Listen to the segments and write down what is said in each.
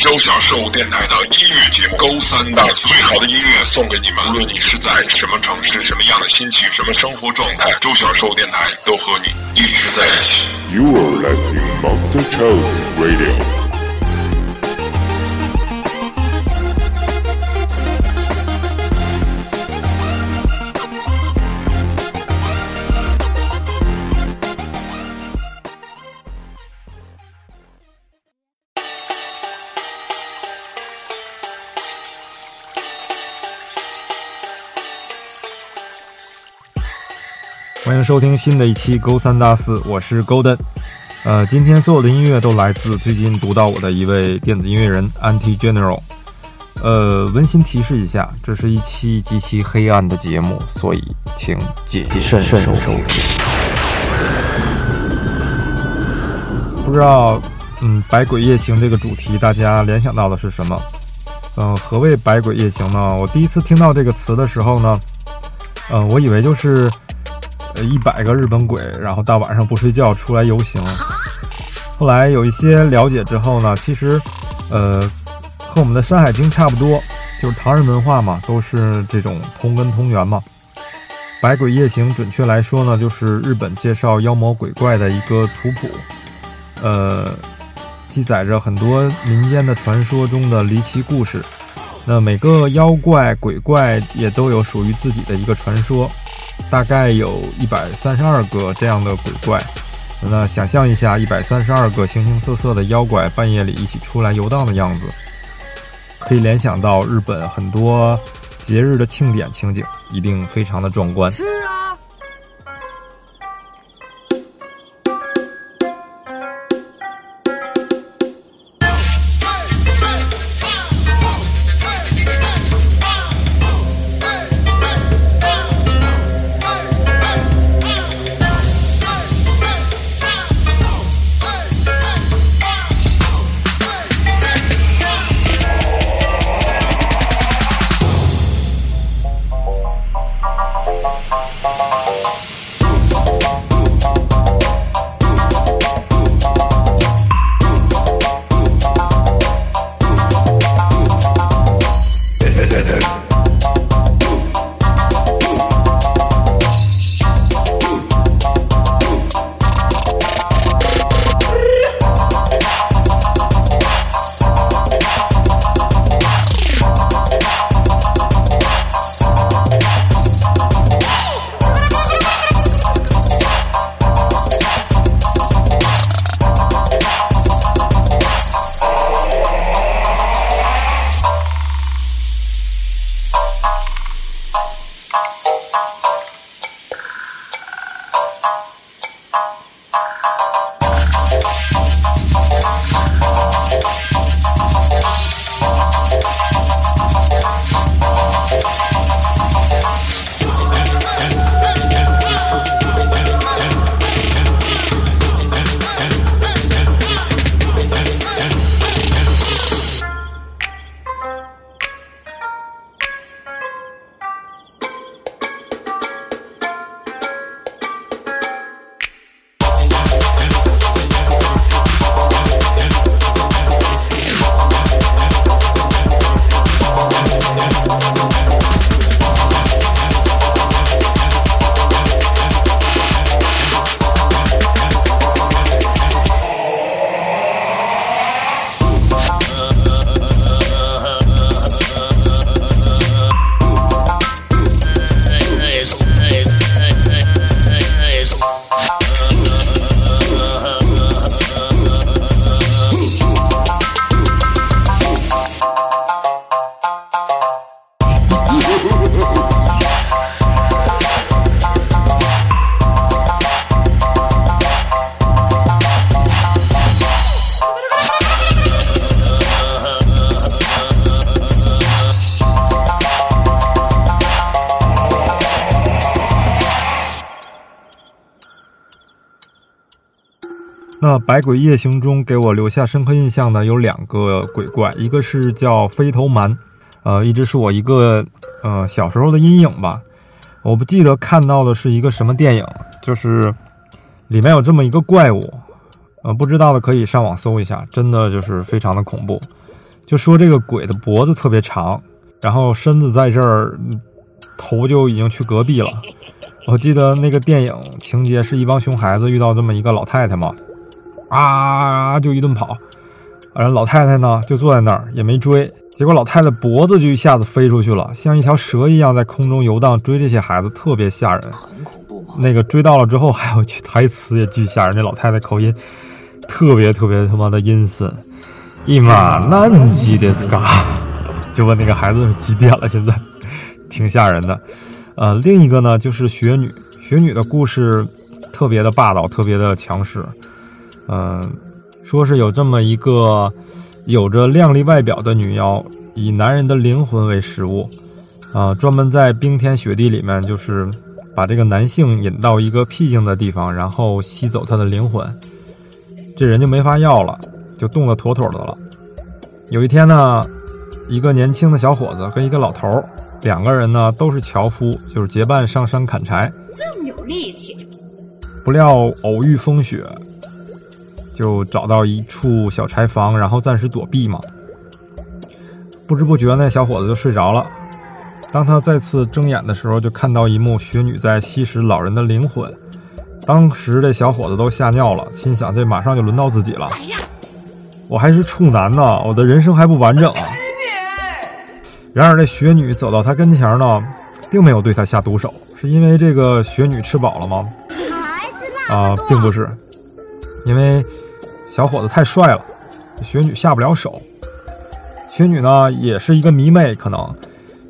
周小寿电台的音乐节目《勾三搭四》，最好的音乐送给你们。无论你是在什么城市、什么样的心情、什么生活状态，周小寿电台都和你一直在一起。You are listening Monster Charles Radio. 欢迎收听新的一期勾三搭四，我是 Golden。呃，今天所有的音乐都来自最近读到我的一位电子音乐人 Anti General。呃，温馨提示一下，这是一期极其黑暗的节目，所以请谨慎收听。不知道，嗯，百鬼夜行这个主题，大家联想到的是什么？嗯，何谓百鬼夜行呢？我第一次听到这个词的时候呢，嗯，我以为就是。呃，一百个日本鬼，然后大晚上不睡觉出来游行。后来有一些了解之后呢，其实，呃，和我们的《山海经》差不多，就是唐人文化嘛，都是这种同根同源嘛。百鬼夜行，准确来说呢，就是日本介绍妖魔鬼怪的一个图谱，呃，记载着很多民间的传说中的离奇故事。那每个妖怪鬼怪也都有属于自己的一个传说。大概有一百三十二个这样的鬼怪，那想象一下，一百三十二个形形色色的妖怪半夜里一起出来游荡的样子，可以联想到日本很多节日的庆典情景，一定非常的壮观。百鬼夜行》中给我留下深刻印象的有两个鬼怪，一个是叫飞头蛮，呃，一直是我一个呃小时候的阴影吧。我不记得看到的是一个什么电影，就是里面有这么一个怪物，呃，不知道的可以上网搜一下，真的就是非常的恐怖。就说这个鬼的脖子特别长，然后身子在这儿，头就已经去隔壁了。我记得那个电影情节是一帮熊孩子遇到这么一个老太太嘛，啊就一顿跑，然后老太太呢就坐在那儿也没追，结果老太太脖子就一下子飞出去了，像一条蛇一样在空中游荡，追这些孩子特别吓人。很恐怖吗？那个追到了之后还有句台词也巨吓人，那老太太口音特别特别他妈的阴森，一马难吉的斯嘎，就问那个孩子几点了，现在挺吓人的。呃，另一个呢就是雪女，雪女的故事特别的霸道，特别的强势。嗯、说是有这么一个有着靓丽外表的女妖，以男人的灵魂为食物，啊、专门在冰天雪地里面，就是把这个男性引到一个僻静的地方，然后吸走他的灵魂，这人就没法要了，就冻得妥妥的了。有一天呢，一个年轻的小伙子和一个老头儿，两个人呢都是樵夫，就是结伴上山砍柴。这么有力气，不料偶遇风雪，就找到一处小柴房，然后暂时躲避嘛。不知不觉，那小伙子就睡着了。当他再次睁眼的时候，就看到一幕雪女在吸食老人的灵魂。当时这小伙子都吓尿了，心想这马上就轮到自己了。我还是处男呢，我的人生还不完整啊！然而这雪女走到他跟前呢，并没有对他下毒手，是因为这个雪女吃饱了吗？啊并不是，因为小伙子太帅了，雪女下不了手。雪女呢，也是一个迷妹，可能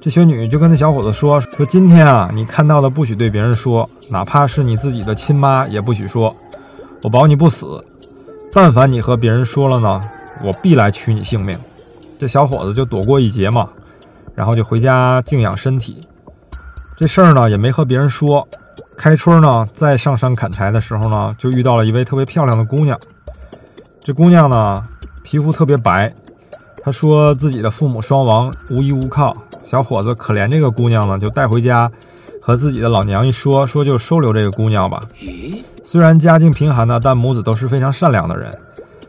这雪女就跟那小伙子说：“说今天啊，你看到的不许对别人说，哪怕是你自己的亲妈也不许说，我保你不死。但凡你和别人说了呢，我必来取你性命。”这小伙子就躲过一劫嘛，然后就回家静养身体。这事儿呢，也没和别人说。开春呢，在上山砍柴的时候呢，就遇到了一位特别漂亮的姑娘。这姑娘呢，皮肤特别白。她说自己的父母双亡，无依无靠。小伙子可怜这个姑娘呢，就带回家，和自己的老娘一说，说就收留这个姑娘吧。咦，虽然家境贫寒呢，但母子都是非常善良的人。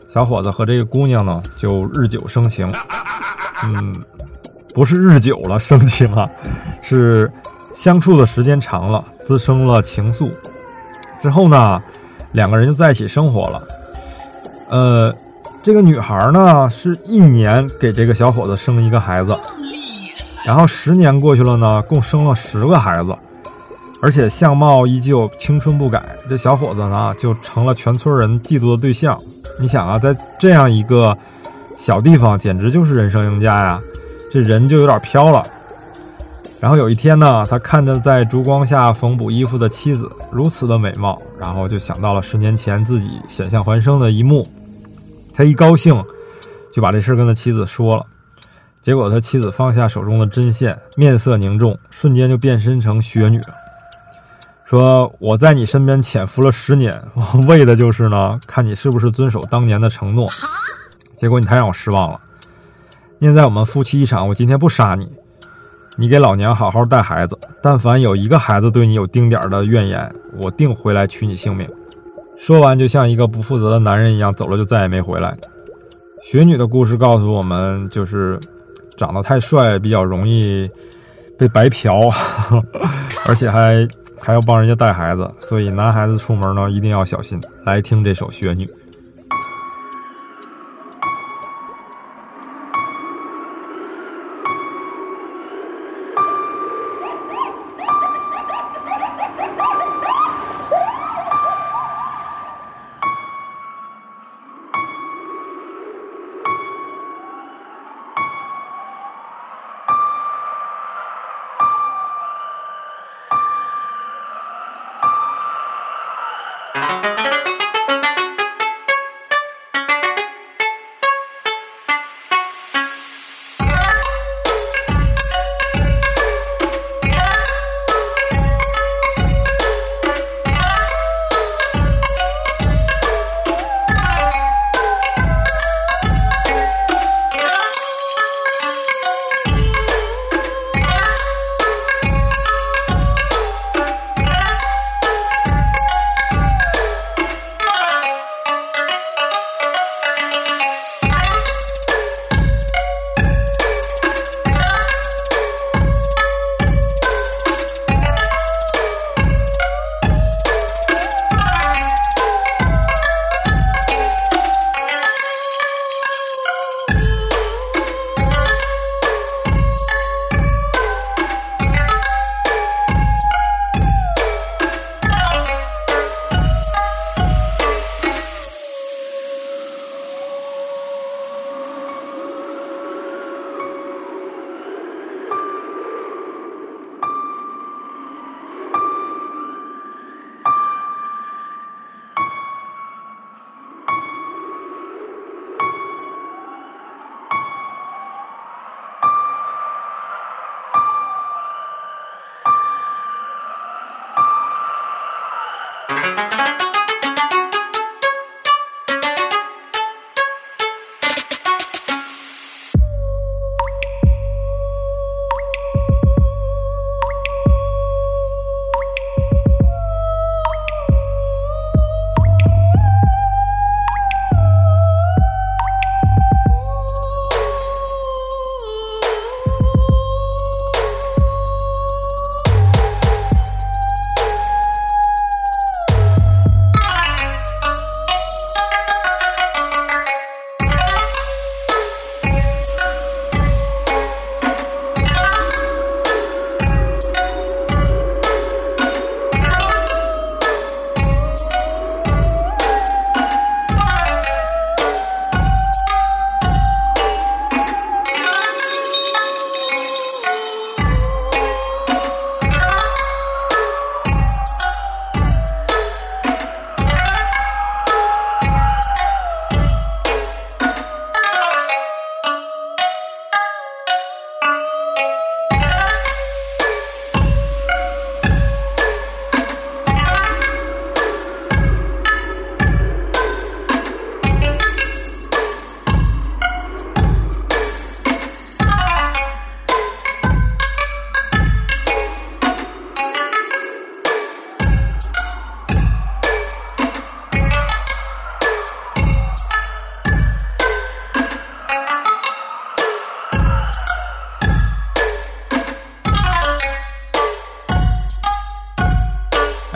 小伙子和这个姑娘呢，就日久生情。嗯，不是日久了生情啊，是相处的时间长了，滋生了情愫。之后呢，两个人就在一起生活了。呃，这个女孩呢，是一年给这个小伙子生一个孩子，然后十年过去了呢，共生了十个孩子，而且相貌依旧，青春不改。这小伙子呢，就成了全村人嫉妒的对象。你想啊，在这样一个小地方，简直就是人生赢家呀！这人就有点飘了。然后有一天呢，他看着在烛光下缝补衣服的妻子如此的美貌，然后就想到了十年前自己险象环生的一幕。他一高兴，就把这事跟他妻子说了。结果他妻子放下手中的针线，面色凝重，瞬间就变身成雪女。说我在你身边潜伏了十年，我 为的就是呢，看你是不是遵守当年的承诺。结果你太让我失望了。念在我们夫妻一场，我今天不杀你，你给老娘好好带孩子。但凡有一个孩子对你有丁点的怨言，我定回来取你性命。说完，就像一个不负责的男人一样走了，就再也没回来。雪女的故事告诉我们，就是长得太帅比较容易被白嫖，而且还还要帮人家带孩子，所以男孩子出门呢一定要小心。来听这首《雪女》。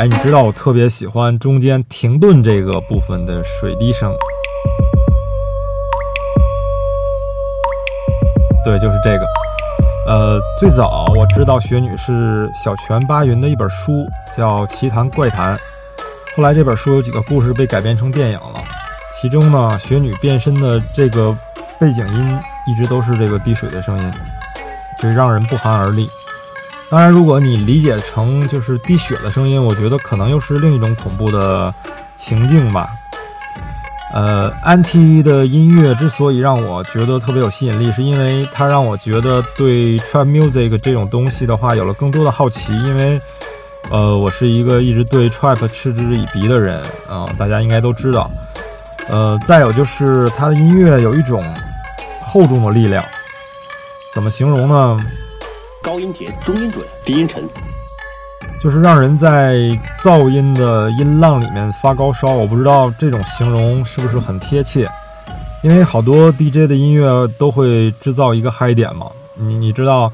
你知道我特别喜欢中间停顿这个部分的水滴声，对，就是这个。呃，最早我知道雪女是小泉八云的一本书，叫《奇谈怪谈》。后来这本书有几个故事被改编成电影了，其中呢，雪女变身的这个背景音一直都是这个滴水的声音，就让人不寒而栗。当然，如果你理解成就是滴血的声音，我觉得可能又是另一种恐怖的情境吧。呃，安 T 的音乐之所以让我觉得特别有吸引力，是因为它让我觉得对 trap music 这种东西的话有了更多的好奇。因为，呃，我是一个一直对 trap 嗤之以鼻的人啊，大家应该都知道。呃，再有就是它的音乐有一种厚重的力量，怎么形容呢？高音甜，中音准，低音沉，就是让人在噪音的音浪里面发高烧。我不知道这种形容是不是很贴切，因为好多 DJ 的音乐都会制造一个嗨点嘛。你你知道，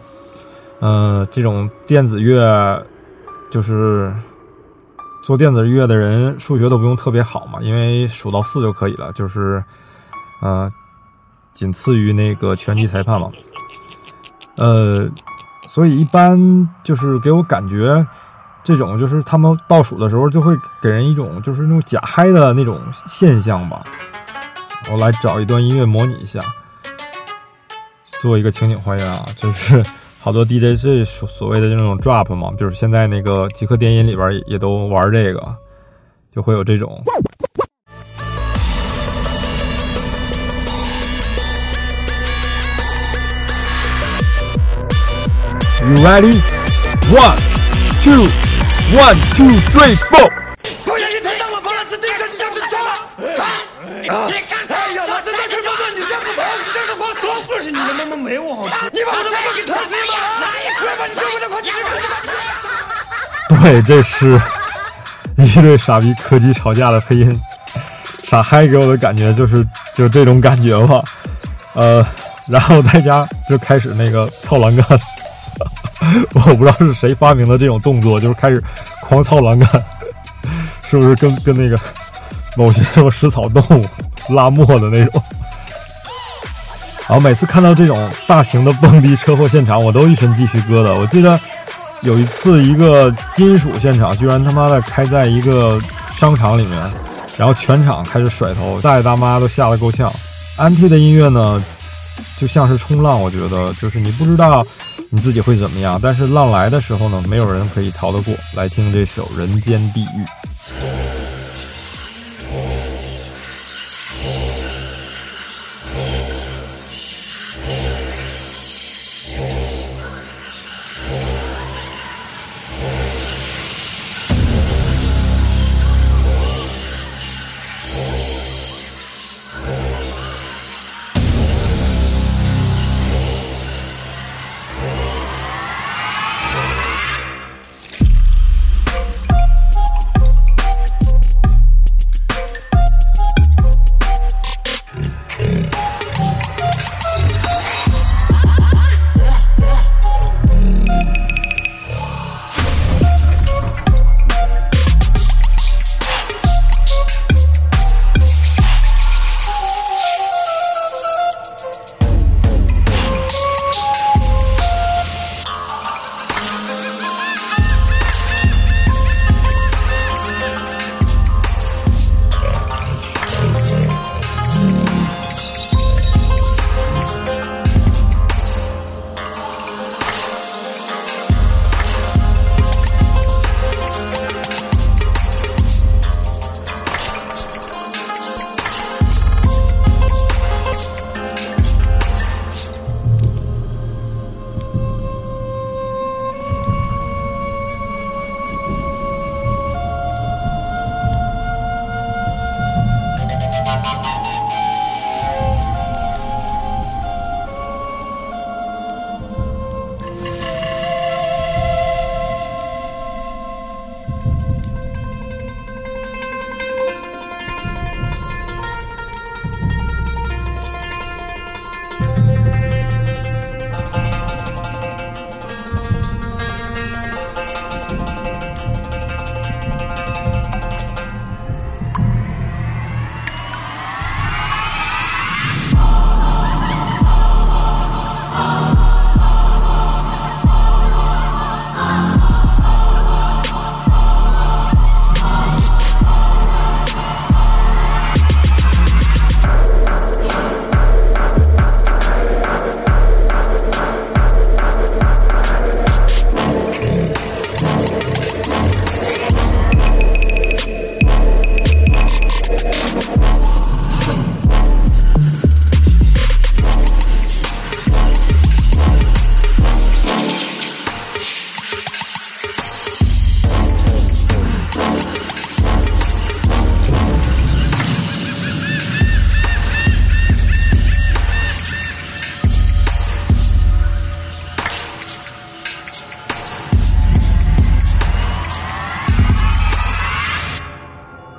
嗯，这种电子乐就是做电子乐的人数学都不用特别好嘛，因为数到四就可以了，就是呃，仅次于那个拳击裁判嘛，呃。所以一般就是给我感觉，这种就是他们倒数的时候就会给人一种就是那种假嗨的那种现象吧。我来找一段音乐模拟一下，做一个情景还原啊，就是好多 DJ 这所所谓的那种 drop 嘛，就是现在那个极客电音里边也都玩这个，就会有这种。You ready? One, two, one, two, three, four. 不小心踩到我跑了，自行车就像是车了。啊！哎呀，下次再吃饭饭，你这个跑，你这个光说不是你的妈妈没我好吃，你把我的妈妈给偷吃吗？快把你这么的快吃对，这是一对傻逼柯基吵架的配音，傻嗨给我的感觉就是就这种感觉吧。呃，然后大家就开始那个操栏杆。我不知道是谁发明的这种动作，就是开始狂操栏杆，是不是跟跟那个某些什么食草动物拉磨的那种？然后每次看到这种大型的蹦迪车祸现场，我都一身鸡皮疙瘩。我记得有一次一个金属现场，居然他妈的开在一个商场里面，然后全场开始甩头，大爷大妈都吓得够呛。安 T 的音乐呢，就像是冲浪，我觉得就是你不知道。你自己会怎么样？但是浪来的时候呢，没有人可以逃得过。来听这首《人间地狱》。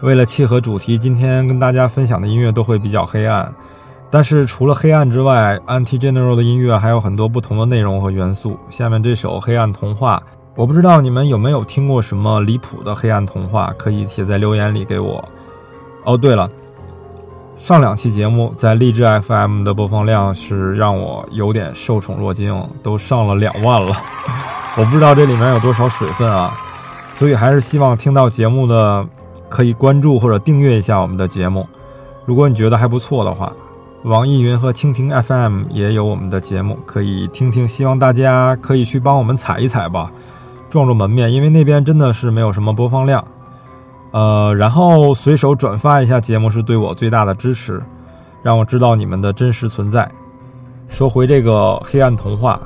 为了契合主题，今天跟大家分享的音乐都会比较黑暗。但是除了黑暗之外，Anti General 的音乐还有很多不同的内容和元素。下面这首《黑暗童话》，我不知道你们有没有听过什么离谱的黑暗童话，可以写在留言里给我。哦，对了，上两期节目在荔枝 FM 的播放量是让我有点受宠若惊，都上了两万了。我不知道这里面有多少水分啊，所以还是希望听到节目的可以关注或者订阅一下我们的节目。如果你觉得还不错的话。网易云和蜻蜓 FM 也有我们的节目，可以听听。希望大家可以去帮我们踩一踩吧，壮壮门面，因为那边真的是没有什么播放量。呃，然后随手转发一下节目是对我最大的支持，让我知道你们的真实存在。说回这个黑暗童话，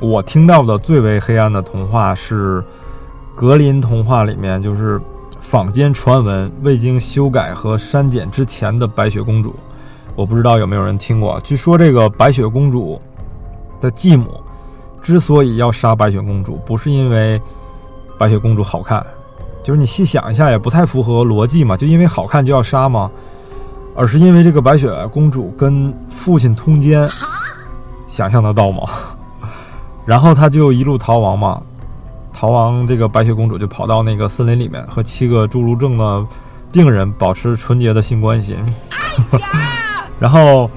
我听到的最为黑暗的童话是格林童话里面，就是坊间传闻未经修改和删减之前的白雪公主。我不知道有没有人听过。据说这个白雪公主的继母之所以要杀白雪公主，不是因为白雪公主好看，就是你细想一下也不太符合逻辑嘛。就因为好看就要杀吗？而是因为这个白雪公主跟父亲通奸，想象得到吗？然后她就一路逃亡嘛，逃亡这个白雪公主就跑到那个森林里面，和七个侏儒症的病人保持纯洁的性关系。然后，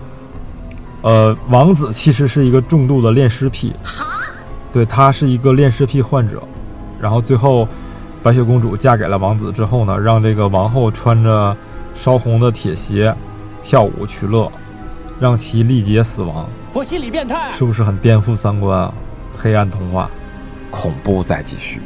呃，王子其实是一个重度的恋尸癖，对他是一个恋尸癖患者。然后最后，白雪公主嫁给了王子之后呢，让这个王后穿着烧红的铁鞋跳舞取乐，让其力竭死亡。我心理变态，是不是很颠覆三观啊？黑暗童话，恐怖再继续。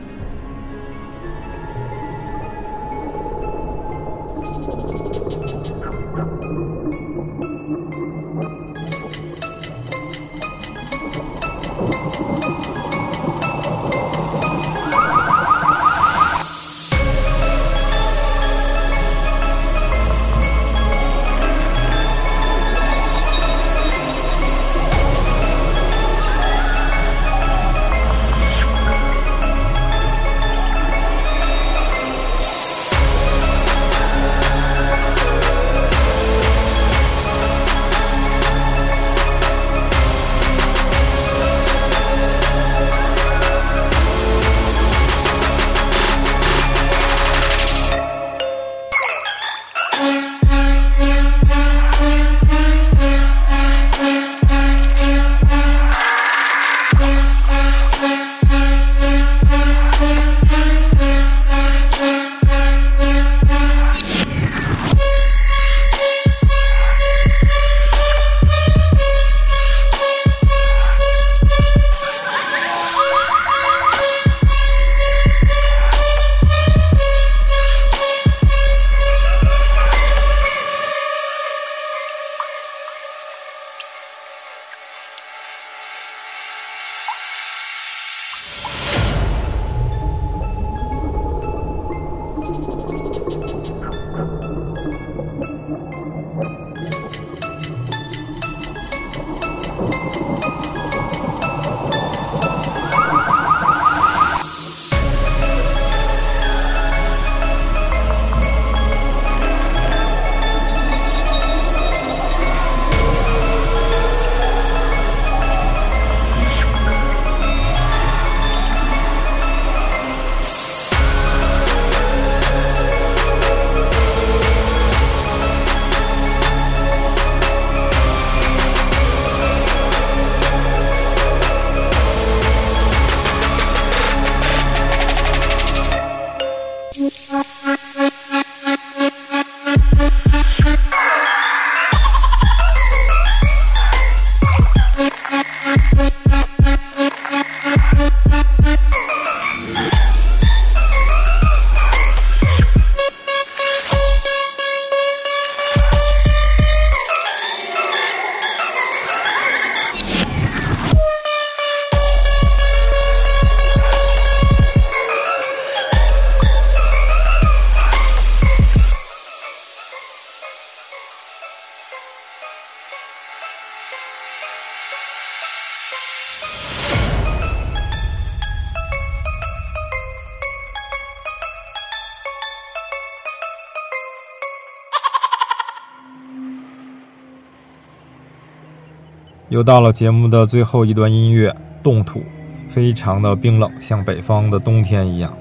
又到了节目的最后一段音乐，冻土，非常的冰冷，像北方的冬天一样。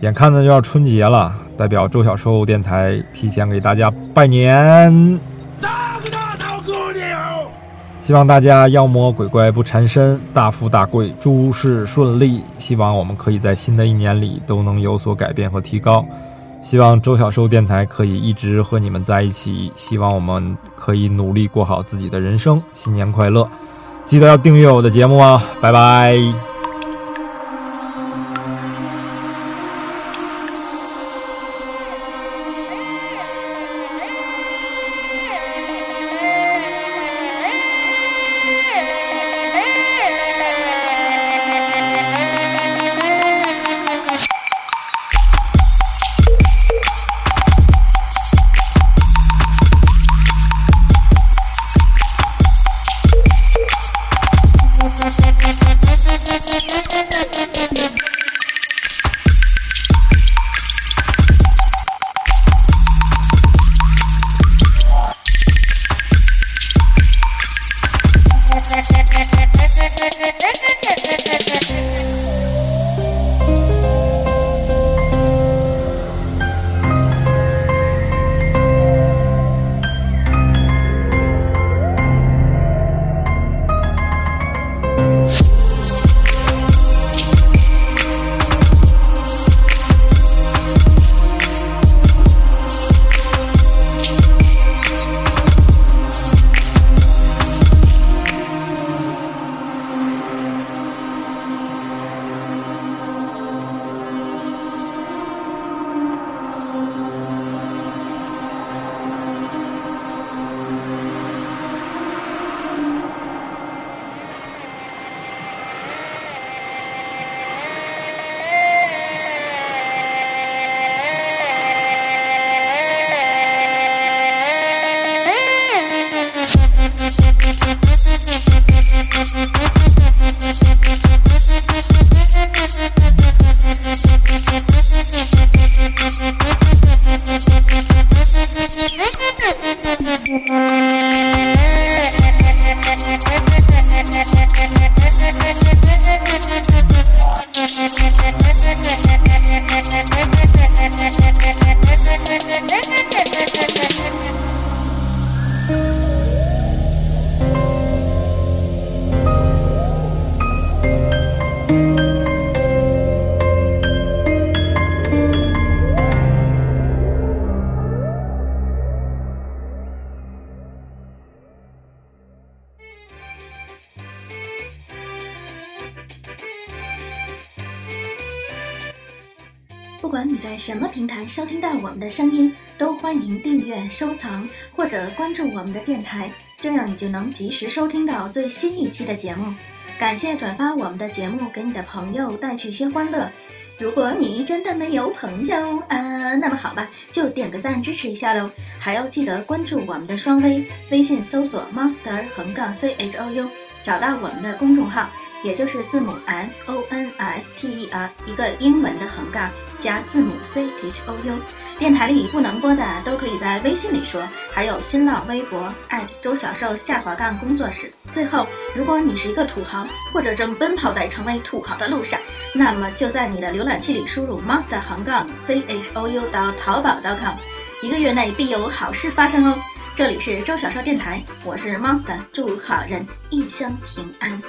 眼看着就要春节了，代表周小寿电台提前给大家拜年。希望大家妖魔鬼怪不缠身，大富大贵，诸事顺利。希望我们可以在新的一年里都能有所改变和提高。希望周小寿电台可以一直和你们在一起。希望我们可以努力过好自己的人生。新年快乐！记得要订阅我的节目啊！拜拜。的声音，都欢迎订阅、收藏或者关注我们的电台，这样你就能及时收听到最新一期的节目。感谢转发我们的节目给你的朋友，带去些欢乐。如果你真的没有朋友啊，那么好吧，就点个赞支持一下喽。还要记得关注我们的双微，微信搜索 monster 横杠 c h o u，找到我们的公众号。也就是字母 M O N S T E R 一个英文的横杠加字母 C H O U，电台里不能播的都可以在微信里说，还有新浪微博周小瘦下滑杠工作室。最后，如果你是一个土豪，或者正奔跑在成为土豪的路上，那么就在你的浏览器里输入 monster 横杠 C H O U 到淘宝 .com，一个月内必有好事发生哦。这里是周小瘦电台，我是 monster，祝好人一生平安。